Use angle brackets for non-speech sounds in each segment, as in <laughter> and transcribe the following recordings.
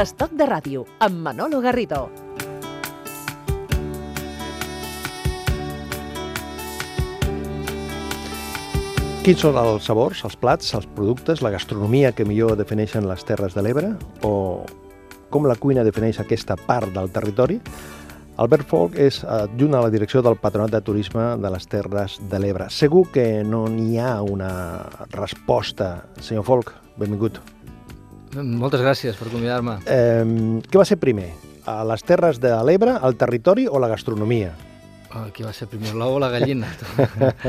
Estoc de ràdio, amb Manolo Garrido. Quins són els sabors, els plats, els productes, la gastronomia que millor defineixen les Terres de l'Ebre? O com la cuina defineix aquesta part del territori? Albert Folk és adjunt a la direcció del Patronat de Turisme de les Terres de l'Ebre. Segur que no n'hi ha una resposta. Senyor Folk, benvingut. Moltes gràcies per convidar-me. Eh, què va ser primer? A les Terres de l'Ebre, el territori o la gastronomia? Oh, qui va ser primer, l'ou o la gallina?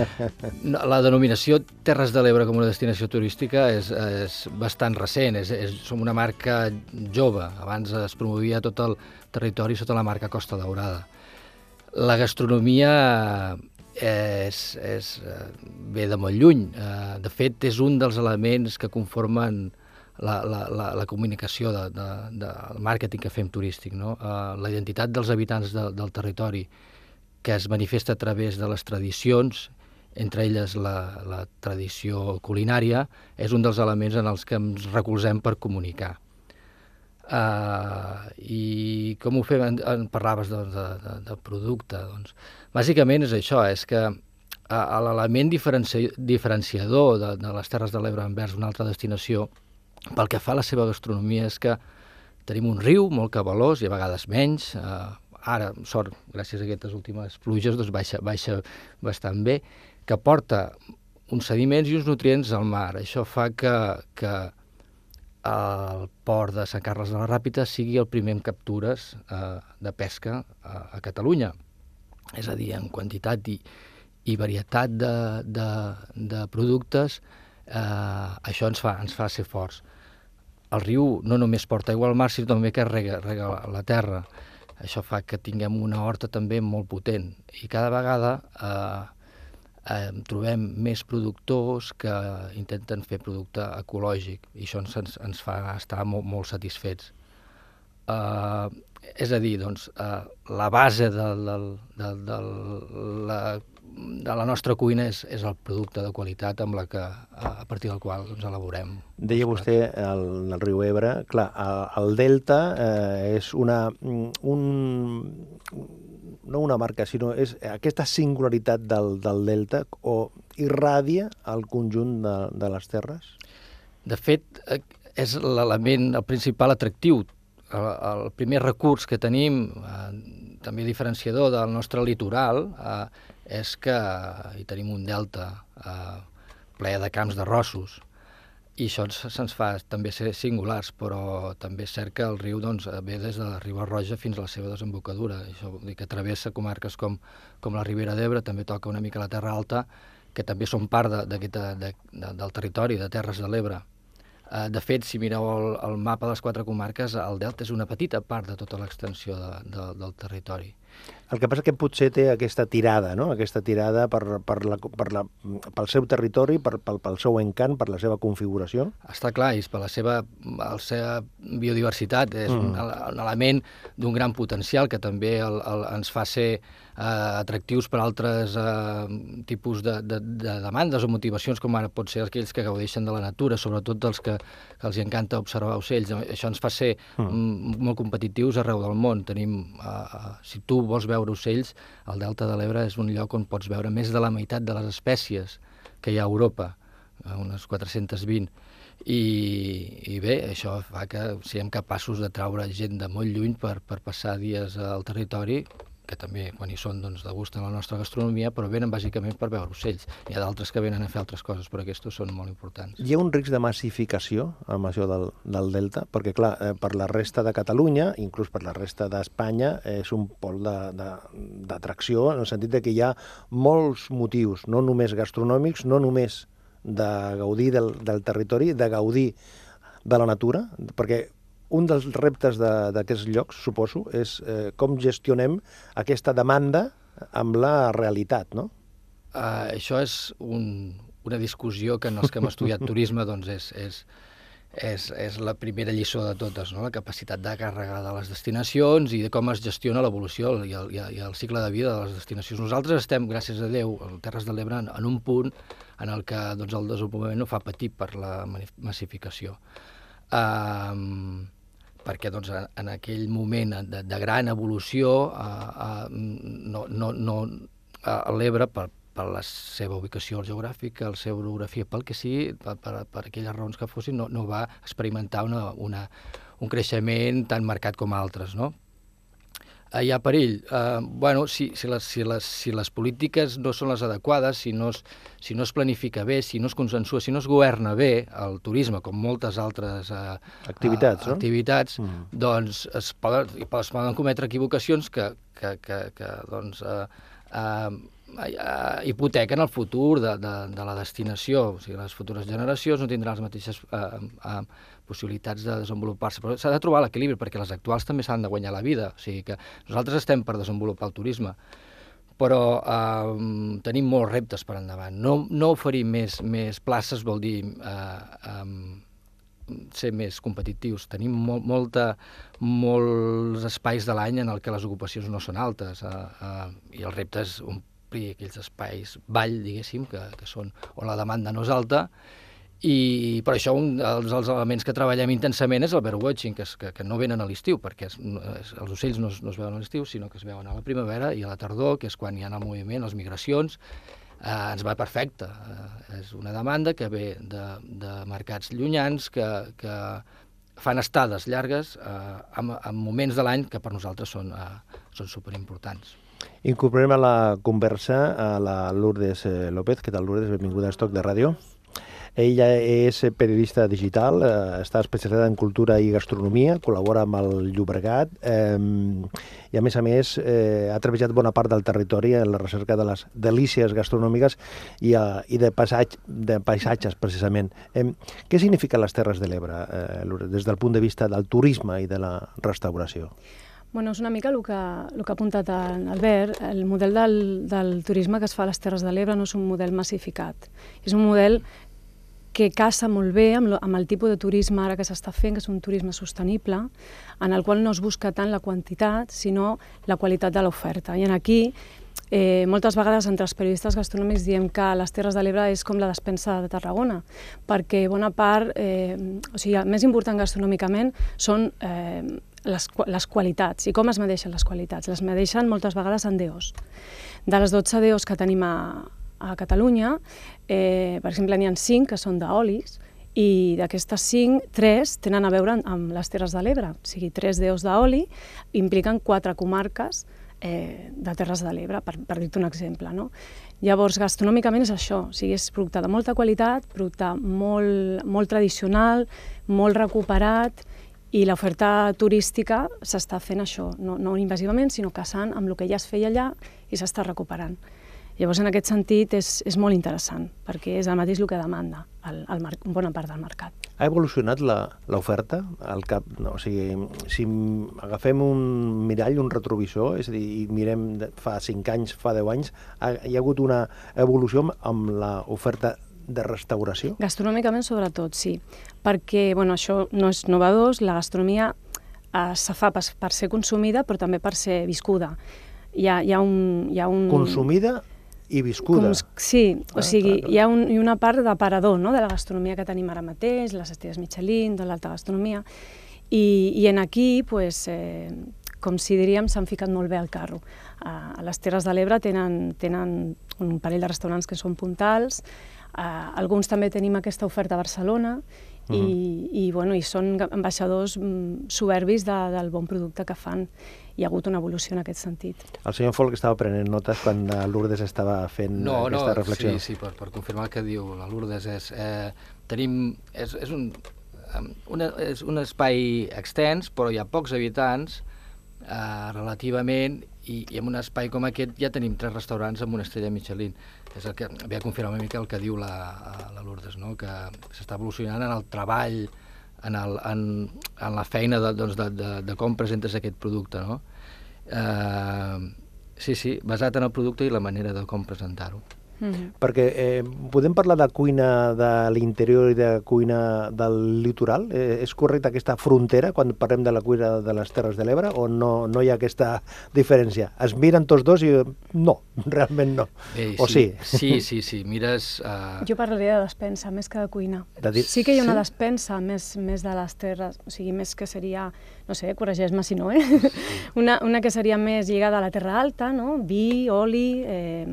<laughs> la denominació Terres de l'Ebre com una destinació turística és, és bastant recent, és, és, som una marca jove, abans es promovia tot el territori sota la marca Costa Daurada. La gastronomia és, és, ve de molt lluny, eh, de fet és un dels elements que conformen la, la, la, la comunicació de, de, del màrqueting que fem turístic, no? Eh, la identitat dels habitants de, del territori, que es manifesta a través de les tradicions, entre elles la, la tradició culinària, és un dels elements en els que ens recolzem per comunicar. Uh, I com ho fem? En, en parlaves doncs, de, de, de producte. Doncs. Bàsicament és això, és que uh, l'element diferenci, diferenciador de, de les Terres de l'Ebre envers una altra destinació, pel que fa a la seva gastronomia, és que tenim un riu molt cabalós i a vegades menys, uh, ara, sort, gràcies a aquestes últimes pluges, doncs baixa, baixa bastant bé, que porta uns sediments i uns nutrients al mar. Això fa que, que el port de Sant Carles de la Ràpita sigui el primer en captures eh, de pesca a, a Catalunya. És a dir, en quantitat i, i varietat de, de, de productes, eh, això ens fa, ens fa ser forts. El riu no només porta aigua al mar, sinó també que rega, rega la, terra. Això fa que tinguem una horta també molt potent i cada vegada eh, eh, trobem més productors que intenten fer producte ecològic i això ens, ens fa estar molt, molt satisfets. Eh, és a dir, doncs, eh, la base de, de, de, de, la, de la nostra cuina és, és el producte de qualitat amb la que, a partir del qual ens elaborem. Deia vostè el, el riu Ebre, clar, el, el delta eh, és una, un, no una marca, sinó és aquesta singularitat del, del delta o irradia el conjunt de, de les terres? De fet, eh, és l'element, el principal atractiu el, el primer recurs que tenim, eh, també diferenciador del nostre litoral, eh, és que hi tenim un delta eh, ple de camps de rossos, i això se'ns fa també ser singulars, però també és cert que el riu doncs, ve des de la Riba Roja fins a la seva desembocadura. Això vol dir que travessa comarques com, com la Ribera d'Ebre, també toca una mica la Terra Alta, que també són part de, de, de, de, del territori, de Terres de l'Ebre. Eh, de fet, si mireu el, el mapa de les quatre comarques, el delta és una petita part de tota l'extensió de, de, del territori. El que passa que potser té aquesta tirada, no? aquesta tirada per, per la, per la, pel seu territori, per, pel, pel seu encant, per la seva configuració. Està clar, és per la seva, la seva biodiversitat, és mm. un, un element d'un gran potencial que també el, el, ens fa ser atractius per altres eh, tipus de, de, de demandes o motivacions, com ara pot ser aquells que gaudeixen de la natura, sobretot dels que, que els encanta observar ocells. Això ens fa ser mm. molt competitius arreu del món. Tenim, eh, si tu vols veure ocells, el Delta de l'Ebre és un lloc on pots veure més de la meitat de les espècies que hi ha a Europa, unes 420. I, i bé, això fa que siguem capaços de traure gent de molt lluny per, per passar dies al territori que també quan hi són doncs, degusten la nostra gastronomia, però venen bàsicament per veure ocells. Hi ha d'altres que venen a fer altres coses, però aquests són molt importants. Hi ha un risc de massificació amb això del, del Delta? Perquè, clar, eh, per la resta de Catalunya, inclús per la resta d'Espanya, és un pol d'atracció en el sentit de que hi ha molts motius, no només gastronòmics, no només de gaudir del, del territori, de gaudir de la natura, perquè un dels reptes d'aquests llocs, suposo, és eh, com gestionem aquesta demanda amb la realitat, no? Uh, això és un, una discussió que en els que hem estudiat turisme doncs és, és, és, és la primera lliçó de totes, no? la capacitat de càrrega de les destinacions i de com es gestiona l'evolució i, el, i el cicle de vida de les destinacions. Nosaltres estem, gràcies a Déu, a Terres de l'Ebre, en un punt en el que doncs, el desenvolupament no fa patir per la massificació. Uh, perquè doncs, en, aquell moment de, de gran evolució eh, eh, no, no, no, eh, l'Ebre, per, per la seva ubicació geogràfica, la seva orografia, pel que sigui, per, per, per aquelles raons que fossin, no, no va experimentar una, una, un creixement tan marcat com altres, no? Hi ha perill? Uh, bueno, si, si, les, si, les, si les polítiques no són les adequades, si no, es, si no es planifica bé, si no es consensua, si no es governa bé el turisme, com moltes altres uh, activitats, uh, no? activitats mm. doncs es poden, es poden cometre equivocacions que, que, que, que doncs, uh, uh, uh, hipotequen el futur de, de, de la destinació. O sigui, les futures generacions no tindran les mateixes uh, uh, possibilitats de desenvolupar-se. Però s'ha de trobar l'equilibri, perquè les actuals també s'han de guanyar la vida. O sigui que nosaltres estem per desenvolupar el turisme, però eh, tenim molts reptes per endavant. No, no oferir més, més places vol dir eh, eh, ser més competitius. Tenim molt, molta, molts espais de l'any en el que les ocupacions no són altes eh, eh, i el repte és omplir aquells espais ball, diguéssim, que, que són on la demanda no és alta i per això un dels, dels elements que treballem intensament és el birdwatching, que, que, que no venen a l'estiu, perquè és, és, els ocells no, no es veuen a l'estiu, sinó que es veuen a la primavera i a la tardor, que és quan hi ha el moviment, les migracions, eh, ens va perfecte. Eh, és una demanda que ve de, de mercats llunyans, que, que fan estades llargues eh, en, en moments de l'any que per nosaltres són, eh, són superimportants. Incorporem a la conversa a la Lourdes eh, López. Què tal, Lourdes? Benvinguda a Estoc de Ràdio. Ella és periodista digital, eh, està especialitzada en cultura i gastronomia, col·labora amb el Llobregat eh, i, a més a més, eh, ha treballat bona part del territori en la recerca de les delícies gastronòmiques i, eh, i de, passatge, de paisatges, precisament. Eh, què significa les Terres de l'Ebre, eh, des del punt de vista del turisme i de la restauració? Bueno, és una mica el que, el que ha apuntat Albert. El model del, del turisme que es fa a les Terres de l'Ebre no és un model massificat. És un model que casa molt bé amb, lo, amb el tipus de turisme ara que s'està fent, que és un turisme sostenible, en el qual no es busca tant la quantitat, sinó la qualitat de l'oferta. I en aquí, eh, moltes vegades entre els periodistes gastronòmics diem que les Terres de l'Ebre és com la despensa de Tarragona, perquè bona part, eh, o sigui, el més important gastronòmicament són eh, les, les qualitats. I com es medeixen les qualitats? Les medeixen moltes vegades en DOs. De les 12 DOs que tenim a, a Catalunya, eh, per exemple, n'hi ha cinc que són d'olis, i d'aquestes cinc, tres tenen a veure amb les Terres de l'Ebre. O sigui, tres déus d'oli impliquen quatre comarques eh, de Terres de l'Ebre, per, per dir-te un exemple. No? Llavors, gastronòmicament és això, o sigui, és producte de molta qualitat, producte molt, molt tradicional, molt recuperat, i l'oferta turística s'està fent això, no, no invasivament, sinó caçant amb el que ja es feia allà i s'està recuperant. Llavors, en aquest sentit, és, és molt interessant, perquè és el mateix el que demanda el, el mar, bona part del mercat. Ha evolucionat l'oferta cap? No, o sigui, si agafem un mirall, un retrovisor, és a dir, i mirem fa 5 anys, fa 10 anys, ha, hi ha hagut una evolució amb l'oferta de restauració? Gastronòmicament, sobretot, sí. Perquè, bueno, això no és novedós, la gastronomia eh, se fa per, per ser consumida, però també per ser viscuda. Hi ha, hi ha un... Hi ha un... Consumida i viscuda. Com, sí, o ah, sigui, clar. hi ha un, hi una part d'aparador no? de la gastronomia que tenim ara mateix, les estrelles Michelin, de l'alta gastronomia, i, i en aquí, pues, eh, com si diríem, s'han ficat molt bé al carro. A, a les Terres de l'Ebre tenen, tenen un parell de restaurants que són puntals, a, alguns també tenim aquesta oferta a Barcelona, uh -huh. i, i, bueno, i són ambaixadors mm, soberbis de, del bon producte que fan hi ha hagut una evolució en aquest sentit. El senyor Folk estava prenent notes quan Lourdes estava fent no, aquesta no, reflexió. Sí, sí, per, per confirmar el que diu la Lourdes. És, eh, tenim, és, és, un, una, és un espai extens, però hi ha pocs habitants eh, relativament i, i en un espai com aquest ja tenim tres restaurants amb una estrella Michelin. És el que ve a confirmar una mica el que diu la, la Lourdes, no? que s'està evolucionant en el treball en, el, en, en la feina de, doncs, de, de, de com presentes aquest producte, no? Eh, sí, sí, basat en el producte i la manera de com presentar-ho. Mm -hmm. Perquè eh, podem parlar de cuina de l'interior i de cuina del litoral? Eh, és correcta aquesta frontera quan parlem de la cuina de les Terres de l'Ebre o no, no hi ha aquesta diferència? Es miren tots dos i no. <laughs> realment no. Bé, o sí? Sí, sí, sí. Mires... Uh... Jo parlaria de despensa més que de cuina. De dir- Sí que hi ha una sí? despensa més, més de les terres, o sigui, més que seria, no sé, corregeix-me si no, eh? <laughs> Una, una que seria més lligada a la terra alta, no? Vi, oli, eh,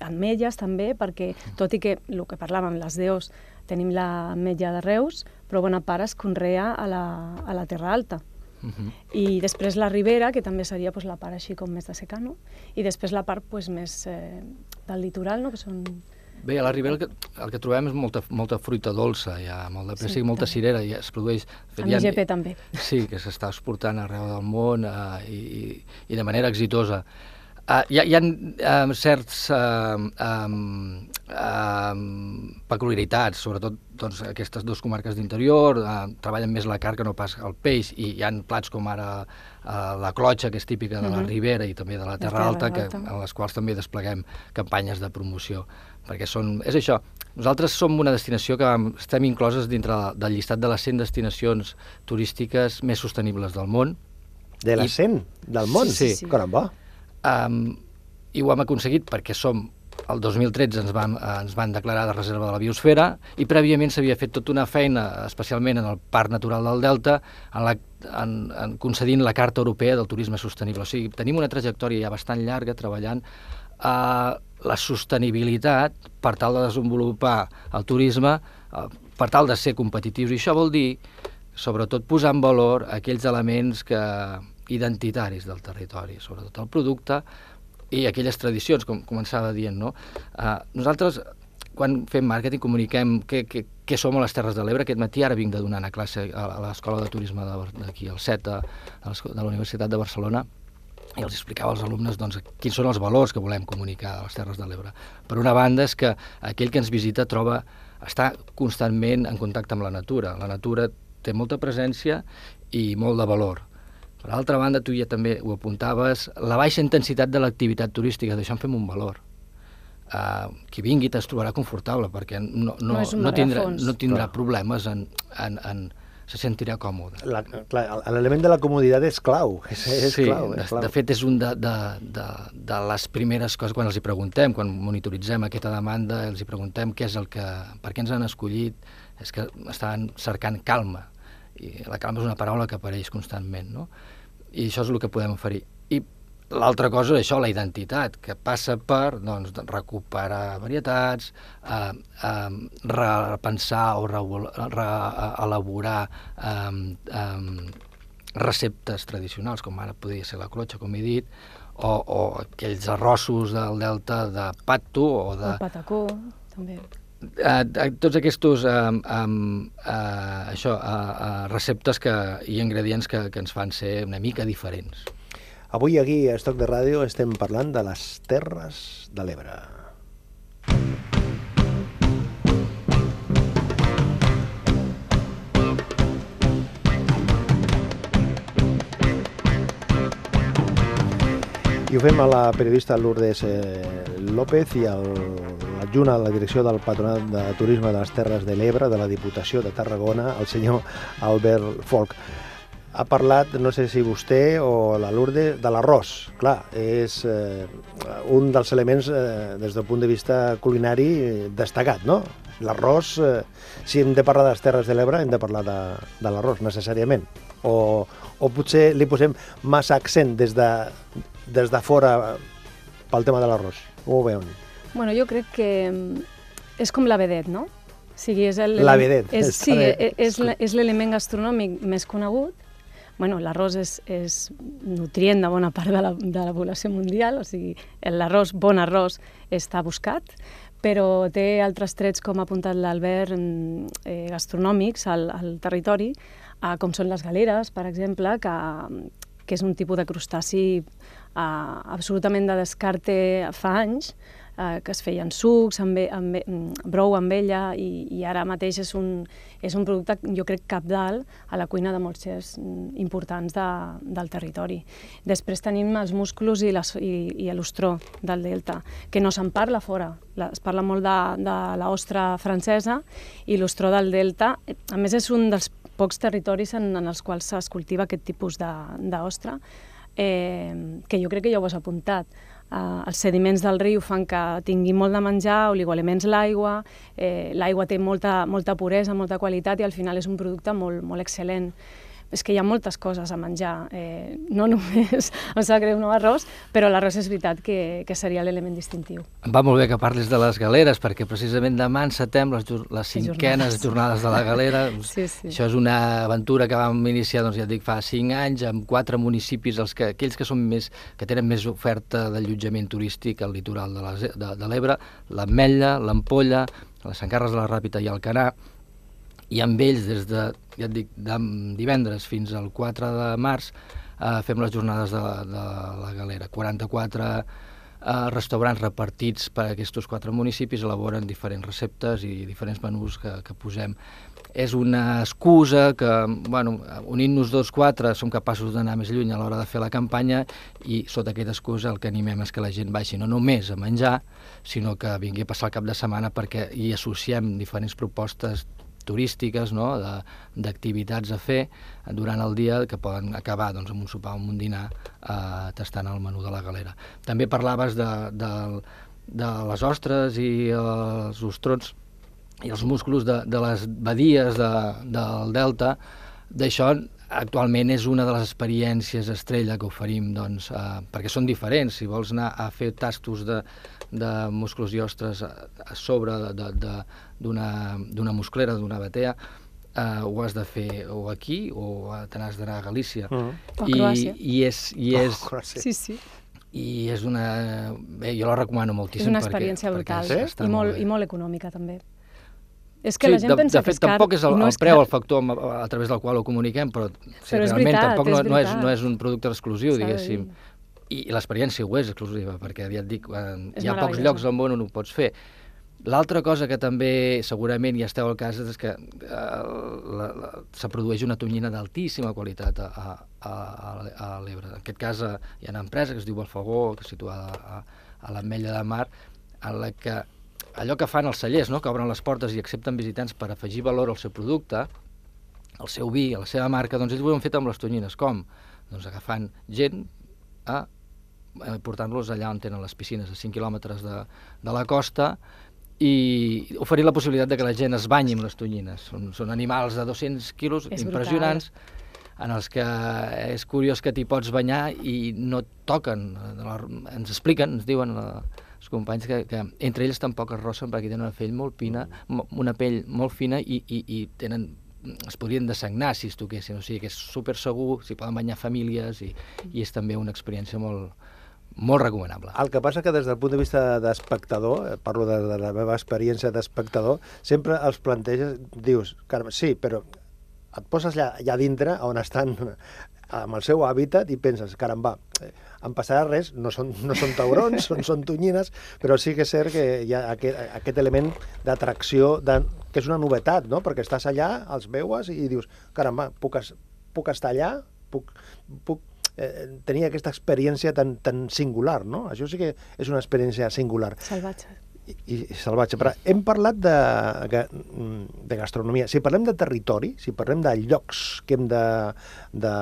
ametlles també, perquè tot i que el que parlàvem, les deus, tenim l'ametlla de Reus, però bona part es conrea a la, a la terra alta. Uh -huh. I després la ribera, que també seria pues, la part així com més de secano, i després la part pues, més eh, del litoral, no? que són... Bé, a la Ribera el que, el que trobem és molta, molta fruita dolça, hi ha molt de pressa Sí, i molta també. cirera, i es produeix... ha- IGP també. Sí, que s'està exportant arreu del món uh, i, i de manera exitosa. Uh, hi, ha, hi ha um, certs uh, um, um, peculiaritats, sobretot doncs, aquestes dues comarques d'interior, uh, treballen més la carn que no pas el peix, i hi han plats com ara uh, la clotxa, que és típica de la Mhm. Ribera i també de la Terra Terra Alta, que, en les quals també despleguem campanyes de promoció, perquè són, és això, nosaltres som una destinació que vam- estem incloses dintre del llistat de les 100 destinacions turístiques més sostenibles del món, De la I- 100 del món? Sí, sí. Caramba. Um, I ho hem aconseguit perquè som el 2013 ens van, eh, ens van declarar de reserva de la biosfera i prèviament s'havia fet tota una feina, especialment en el Parc Natural del Delta, en, la, en, en concedint la Carta Europea del Turisme Sostenible. O sigui, tenim una trajectòria ja bastant llarga treballant a la sostenibilitat per tal de desenvolupar el turisme, eh, per tal de ser competitius. I això vol dir, sobretot, posar en valor aquells elements que, identitaris del territori, sobretot el producte i aquelles tradicions, com començava dient, no? Uh, nosaltres, quan fem màrqueting, comuniquem què, què, què som a les Terres de l'Ebre. Aquest matí ara vinc de donar una classe a, l'Escola de Turisme d'aquí, al CETA, de, de la Universitat de Barcelona, i els explicava als alumnes doncs, quins són els valors que volem comunicar a les Terres de l'Ebre. Per una banda és que aquell que ens visita troba està constantment en contacte amb la natura. La natura té molta presència i molt de valor. Per altra banda, tu ja també ho apuntaves, la baixa intensitat de l'activitat turística, d'això en fem un valor. Uh, qui vingui es trobarà confortable perquè no, no, No no, tindrà, no tindrà Clar. problemes en, en, en, se sentirà còmode. L'element de la comoditat és clau. <laughs> És, és sí, clau, de, és clau. de fet és un de, de, de, de les primeres coses quan els hi preguntem, quan monitoritzem aquesta demanda, els hi preguntem què és el que, per què ens han escollit, és que estan cercant calma, i la calma és una paraula que apareix constantment, no? I això és el que podem oferir. I l'altra cosa és això, la identitat, que passa per doncs, recuperar varietats, eh, eh, repensar o re, re, eh, eh, receptes tradicionals, com ara podria ser la clotxa, com he dit, o, o aquells arrossos del delta de pato o de... El patacó, també. Uh, tots aquests uh, um, uh, això, uh, uh, receptes que, i ingredients que, que ens fan ser una mica diferents. Avui aquí a Estoc de Ràdio estem parlant de les Terres de l'Ebre. I ho fem a la periodista Lourdes eh, López i al l'adjunt a la direcció del Patronat de Turisme de les Terres de l'Ebre de la Diputació de Tarragona, el senyor Albert Folk. Ha parlat, no sé si vostè o la Lourdes, de l'arròs. Clar, és eh, un dels elements eh, des del punt de vista culinari eh, destacat, no? L'arròs, eh, si hem de parlar de les Terres de l'Ebre, hem de parlar de, de l'arròs, necessàriament. O, o potser li posem massa accent des de, des de fora pel tema de l'arròs. Com ho veuen? Bueno, jo crec que mm, és com la vedet, no? O sigui, és el, La vedet, És, està sí, bé. és, és és l'element gastronòmic més conegut. Bueno, l'arròs és, és nutrient de bona part de la, de la població mundial, o sigui, l'arròs, bon arròs, està buscat, però té altres trets, com ha apuntat l'Albert, mm, eh, gastronòmics al, al territori, eh, com són les galeres, per exemple, que, que és un tipus de crustaci eh, absolutament de descarte fa anys, eh, que es feien sucs, amb, amb, amb brou amb ella, i, i ara mateix és un, és un producte, jo crec, capdalt a la cuina de molts xefs mm, importants de, del territori. Després tenim els musclos i, les, i, i l'ostró del delta, que no se'n parla fora. La, es parla molt de, de l'ostra francesa i l'ostró del delta. A més, és un dels pocs territoris en, en els quals es cultiva aquest tipus d'ostra, eh, que jo crec que ja ho has apuntat. Eh, els sediments del riu fan que tingui molt de menjar, oligoelements l'aigua, eh, l'aigua té molta, molta puresa, molta qualitat i al final és un producte molt, molt excel·lent és que hi ha moltes coses a menjar, eh, no <laughs> només, em sap greu, no arròs, però l'arròs és veritat que, que seria l'element distintiu. Em va molt bé que parlis de les galeres, perquè precisament demà encetem les, les cinquenes jornades. jornades de la galera. <laughs> sí, sí. Això és una aventura que vam iniciar, doncs ja et dic, fa cinc anys, amb quatre municipis, els que, aquells que són més, que tenen més oferta d'allotjament turístic al litoral de l'Ebre, l'Ametlla, l'Ampolla, les Sant Carles de la Ràpita i el Canà, i amb ells des de, ja et dic, de divendres fins al 4 de març eh, fem les jornades de, de la galera. 44 eh, restaurants repartits per aquests quatre municipis elaboren diferents receptes i diferents menús que, que posem. És una excusa que, bueno, unint-nos dos quatre, som capaços d'anar més lluny a l'hora de fer la campanya i sota aquesta excusa el que animem és que la gent vagi no només a menjar, sinó que vingui a passar el cap de setmana perquè hi associem diferents propostes turístiques, no? d'activitats a fer durant el dia que poden acabar doncs, amb un sopar o amb un dinar eh, tastant el menú de la galera. També parlaves de, de, de les ostres i els ostrons i els músculs de, de les badies de, del delta, d'això actualment és una de les experiències estrella que oferim, doncs, eh, perquè són diferents. Si vols anar a fer tastos de, de musclos i ostres a, a sobre d'una musclera, d'una batea, eh, ho has de fer o aquí o te n'has d'anar a Galícia. Mm. O a Croàcia. I, i és, i és, Oh, Sí, sí. i és una... Bé, jo la recomano moltíssim. És una perquè- experiència perquè brutal està i, molt, bé. i molt econòmica també. És que sí, la gent de, pensa de fet, que és car tampoc és el, no el és preu car. el factor amb- a, a través del qual ho comuniquem, però, sí, Però és realment veritat, tampoc no, és no, és, veritat. no és un producte exclusiu, diguéssim. I, i l'experiència ho és exclusiva, perquè ja et dic, eh, És hi ha pocs llocs al món on ho pots fer. L'altra cosa que també segurament hi esteu al cas és que eh, se produeix una tonyina d'altíssima qualitat a, a, a, a, l'Ebre. En aquest cas eh, hi ha una empresa que es diu Alfagó, que és situada a, a l'Ametlla de Mar, en la que allò que fan els cellers, no? que obren les portes i accepten visitants per afegir valor al seu producte, al seu vi, a la seva marca, doncs ells ho han fet amb les tonyines. Com? Doncs agafant gent a eh, portant-los allà on tenen les piscines, a 5 quilòmetres de, de la costa, i oferir la possibilitat de que la gent es banyi amb les tonyines. Són, són animals de 200 quilos És impressionants, en els que és curiós que t'hi pots banyar i no et toquen. Ens expliquen, ens diuen eh, els companys que, que entre ells tampoc es rossen perquè tenen una pell molt fina, mo- una pell molt fina i, i, i tenen es podrien dessagnar si es toquessin, o sigui que és super segur, s'hi poden banyar famílies i, i és també una experiència molt, molt recomanable. El que passa que des del punt de vista d'espectador, eh, parlo de, de la meva experiència d'espectador, sempre els planteges, dius, carme, sí, però et poses allà, allà dintre on estan amb el seu hàbitat i penses, caramba, eh, em passarà res, no són, no són taurons, són, són tonyines, però sí que és cert que hi ha aquest, aquest element d'atracció, de, que és una novetat, no? perquè estàs allà, els veues i dius, caramba, puc, puc estar allà, puc, puc eh, tenir aquesta experiència tan, tan singular, no? Això sí que és una experiència singular Salvatge. I, salvatge. Però hem parlat de, de gastronomia. Si parlem de territori, si parlem de llocs que hem de, de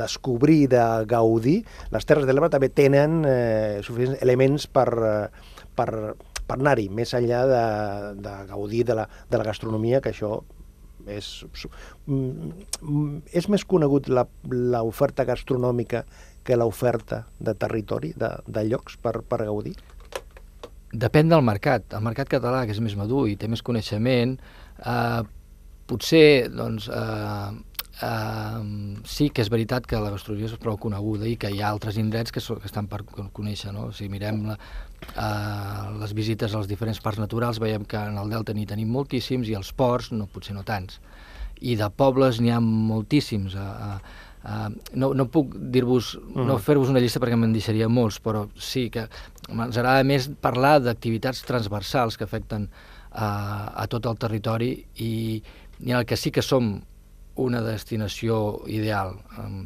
descobrir, de gaudir, les Terres de l'Ebre també tenen eh, suficients elements per, eh, per, per anar-hi, més enllà de, de gaudir de la, de la gastronomia, que això és, mm, és més conegut l'oferta gastronòmica que l'oferta de territori, de, de llocs per, per gaudir? Depèn del mercat. El mercat català, que és més madur i té més coneixement, eh, potser doncs, eh, eh, sí que és veritat que la gastronomia és prou coneguda i que hi ha altres indrets que, so, que estan per con- conèixer. No? Si mirem la, eh, les visites als diferents parcs naturals, veiem que en el Delta n'hi tenim moltíssims i als ports no, potser no tants. I de pobles n'hi ha moltíssims. A, a, a, no, no puc dir-vos, no fer-vos una llista perquè me'n deixaria molts, però sí que ens agrada més parlar d'activitats transversals que afecten a, a tot el territori i, i en el que sí que som una destinació ideal. Um,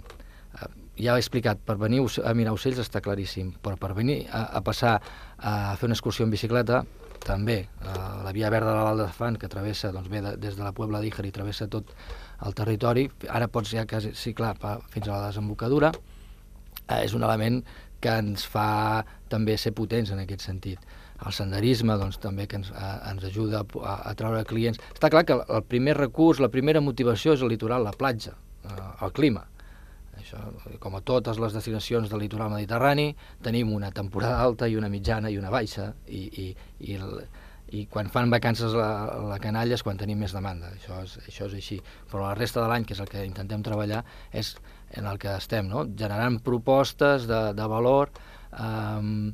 ja he explicat, per venir a mirar ocells està claríssim, però per venir a, a passar a fer una excursió en bicicleta, també. Uh, la via verda de la Val de Fan, que travessa, doncs ve de, des de la Puebla d'Íjar i travessa tot el territori, ara pots ja quasi, sí, clar, pa, fins a la desembocadura, eh, és un element que ens fa també ser potents en aquest sentit. El senderisme doncs, també que ens, a, ens ajuda a, a treure clients. Està clar que el primer recurs, la primera motivació és el litoral, la platja, eh, el clima. Això, com a totes les destinacions del litoral mediterrani, tenim una temporada alta i una mitjana i una baixa, i, i, i, el, i quan fan vacances la, la canalla és quan tenim més demanda, això és, això és així. Però la resta de l'any, que és el que intentem treballar, és en el que estem, no? generant propostes de, de valor eh,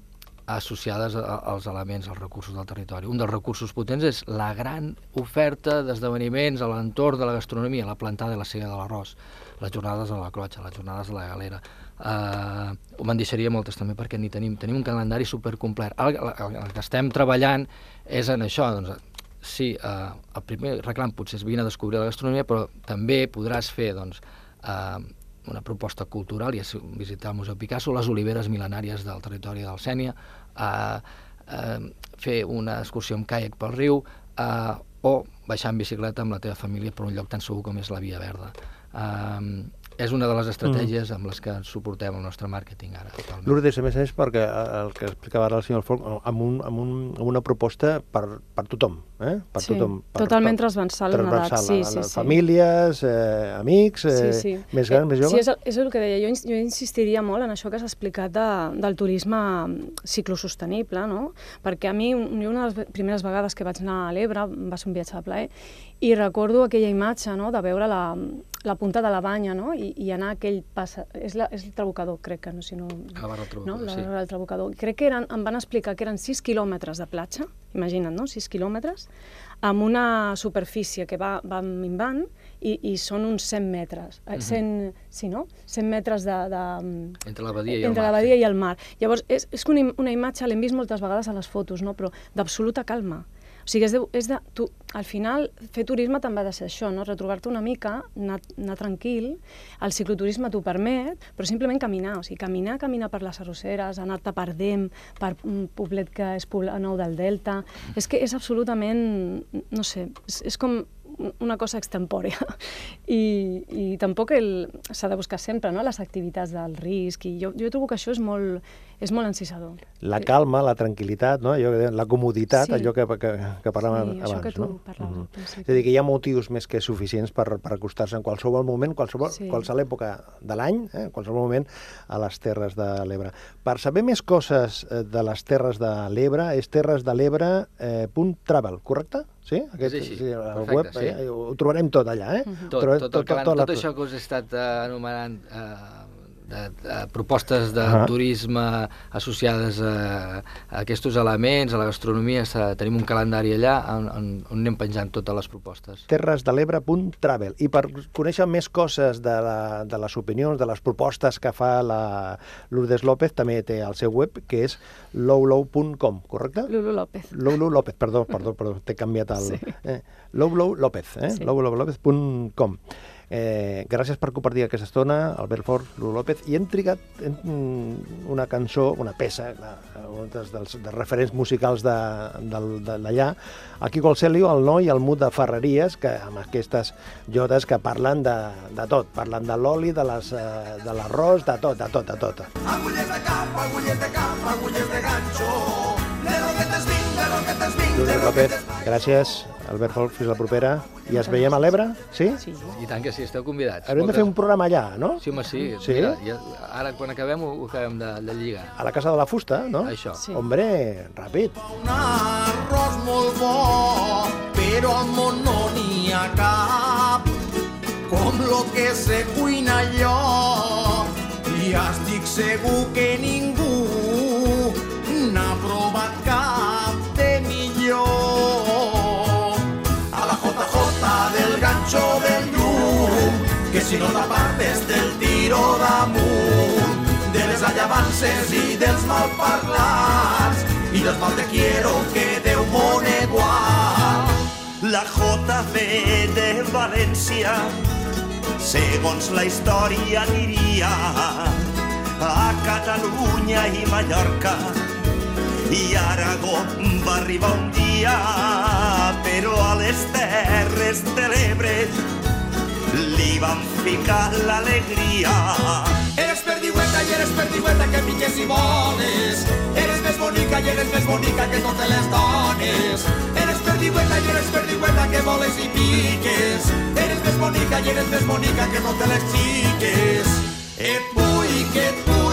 associades als elements, als recursos del territori. Un dels recursos potents és la gran oferta d'esdeveniments a l'entorn de la gastronomia, la plantada i la sega de l'arròs les jornades de la clotxa, les jornades de la galera. Uh, me'n deixaria moltes també perquè ni tenim, tenim un calendari supercomplet. El, el, el que estem treballant és en això, doncs, sí, uh, el primer reclam potser és vine a descobrir la gastronomia, però també podràs fer doncs, uh, una proposta cultural i és visitar el Museu Picasso, les oliveres mil·lenàries del territori del Sènia, uh, uh, fer una excursió amb caiac pel riu, uh, o baixar en bicicleta amb la teva família per un lloc tan segur com és la Via Verda. Um, és una de les estratègies mm. amb les que suportem el nostre màrqueting ara. Totalment. Lourdes, a més a més, perquè el que explicava ara el senyor Folk, amb, un, amb, un, amb una proposta per, per tothom, eh? Per sí, tothom. Per, totalment per, transversal, transversal sí, sí, sí. Famílies, eh, amics, eh, sí, sí. més grans, eh, més joves... Sí, és el, és el que deia. Jo, jo insistiria molt en això que has explicat de, del turisme ciclosostenible, no? Perquè a mi, una de les primeres vegades que vaig anar a l'Ebre, va ser un viatge de plaer, i recordo aquella imatge no? de veure la, la punta de la banya no? I, i anar aquell passa... És, la, és el trabocador, crec que, no si no... La barra del trabocador, no? sí. La del trabocador. Crec que eren, em van explicar que eren 6 quilòmetres de platja, imagina't, no? 6 quilòmetres, amb una superfície que va, va minvant i, i són uns 100 metres. Uh -huh. 100, sí, no? 100 metres de... de entre la badia i entre el mar. la badia sí. i el mar. Llavors, és, és una, una imatge, l'hem vist moltes vegades a les fotos, no? però d'absoluta calma. O sigui, és de, és de, tu, al final, fer turisme també ha de ser això, no? retrobar-te una mica, anar, anar tranquil, el cicloturisme t'ho permet, però simplement caminar, o sigui, caminar, caminar per les arrosseres, anar-te per Dem, per un poblet que és Pobla Nou del Delta, és que és absolutament, no sé, és, és com una cosa extempòrea. <laughs> I, i tampoc s'ha de buscar sempre no? les activitats del risc, i jo, jo trobo que això és molt, és molt encisador. La calma, la tranquil·litat, no? allò, la comoditat, sí. allò que, que, que parlàvem sí, abans. Això que tu no? parlaves mm -hmm. És a dir, que hi ha motius més que suficients per, per acostar-se en qualsevol moment, qualsevol, sí. qualsevol època de l'any, eh? qualsevol moment, a les Terres de l'Ebre. Per saber més coses eh, de les Terres de l'Ebre, és terresdel'ebre.travel, eh, correcte? Sí? Aquest, és així, sí, el perfecte, web, sí. Eh, ho trobarem tot allà, eh? Uh -huh. tot, tot, tot, tot, tot, tot, tot això que us he estat uh, anomenant uh, de, de propostes de uh -huh. turisme associades a, a aquests elements, a la gastronomia, tenim un calendari allà on, on, on anem penjant totes les propostes. terresdelebre.travel I per conèixer més coses de, la, de les opinions, de les propostes que fa la Lourdes López, també té el seu web, que és lowlow.com, correcte? Lulu López. Lulu López, perdó, perdó, perdó t'he canviat el... Sí. Eh, Lowlow López, eh? Sí. lowlowlopez.com. Eh, gràcies per compartir aquesta estona, Albert Fort, Lulu López, i hem trigat en, una cançó, una peça, un dels, dels, dels referents musicals d'allà, aquí col Celio, el noi, el mut de Ferreries, que amb aquestes jodes que parlen de, de tot, parlen de l'oli, de eh, de l'arròs, de tot, de tot, de tot. Agulles de cap, agulles de cap, agulles de ganxo, de lo que t'has Lulu López, gràcies. Albert Folk, fins la propera. I ens veiem a l'Ebre, sí? Sí. I tant que sí, esteu convidats. Haurem de fer un programa allà, no? Sí, home, sí. sí? Mira, ja, ara quan acabem ho, ho acabem de, de lligar. A la Casa de la Fusta, no? Això. Sí. Hombre, ràpid. Un arròs molt bo, però al món no n'hi ha cap, com lo que se cuina allò, i estic segur que ningú que si no t'apartes del tiro damunt, de les allavances i dels malparlats, i dels mal de quiero que Déu món igual. La JV de València, segons la història aniria a Catalunya i Mallorca, i Aragó va arribar un dia, però a les terres de l'Ebre li van ficar l'alegria. Eres per perdigüeta i eres perdigüeta que piques i voles. Eres més bonica i eres més bonica que totes les dones. Eres perdigüeta i eres perdigüeta que voles i piques. Eres més bonica i eres més bonica que totes les xiques. Et vull, que et vull,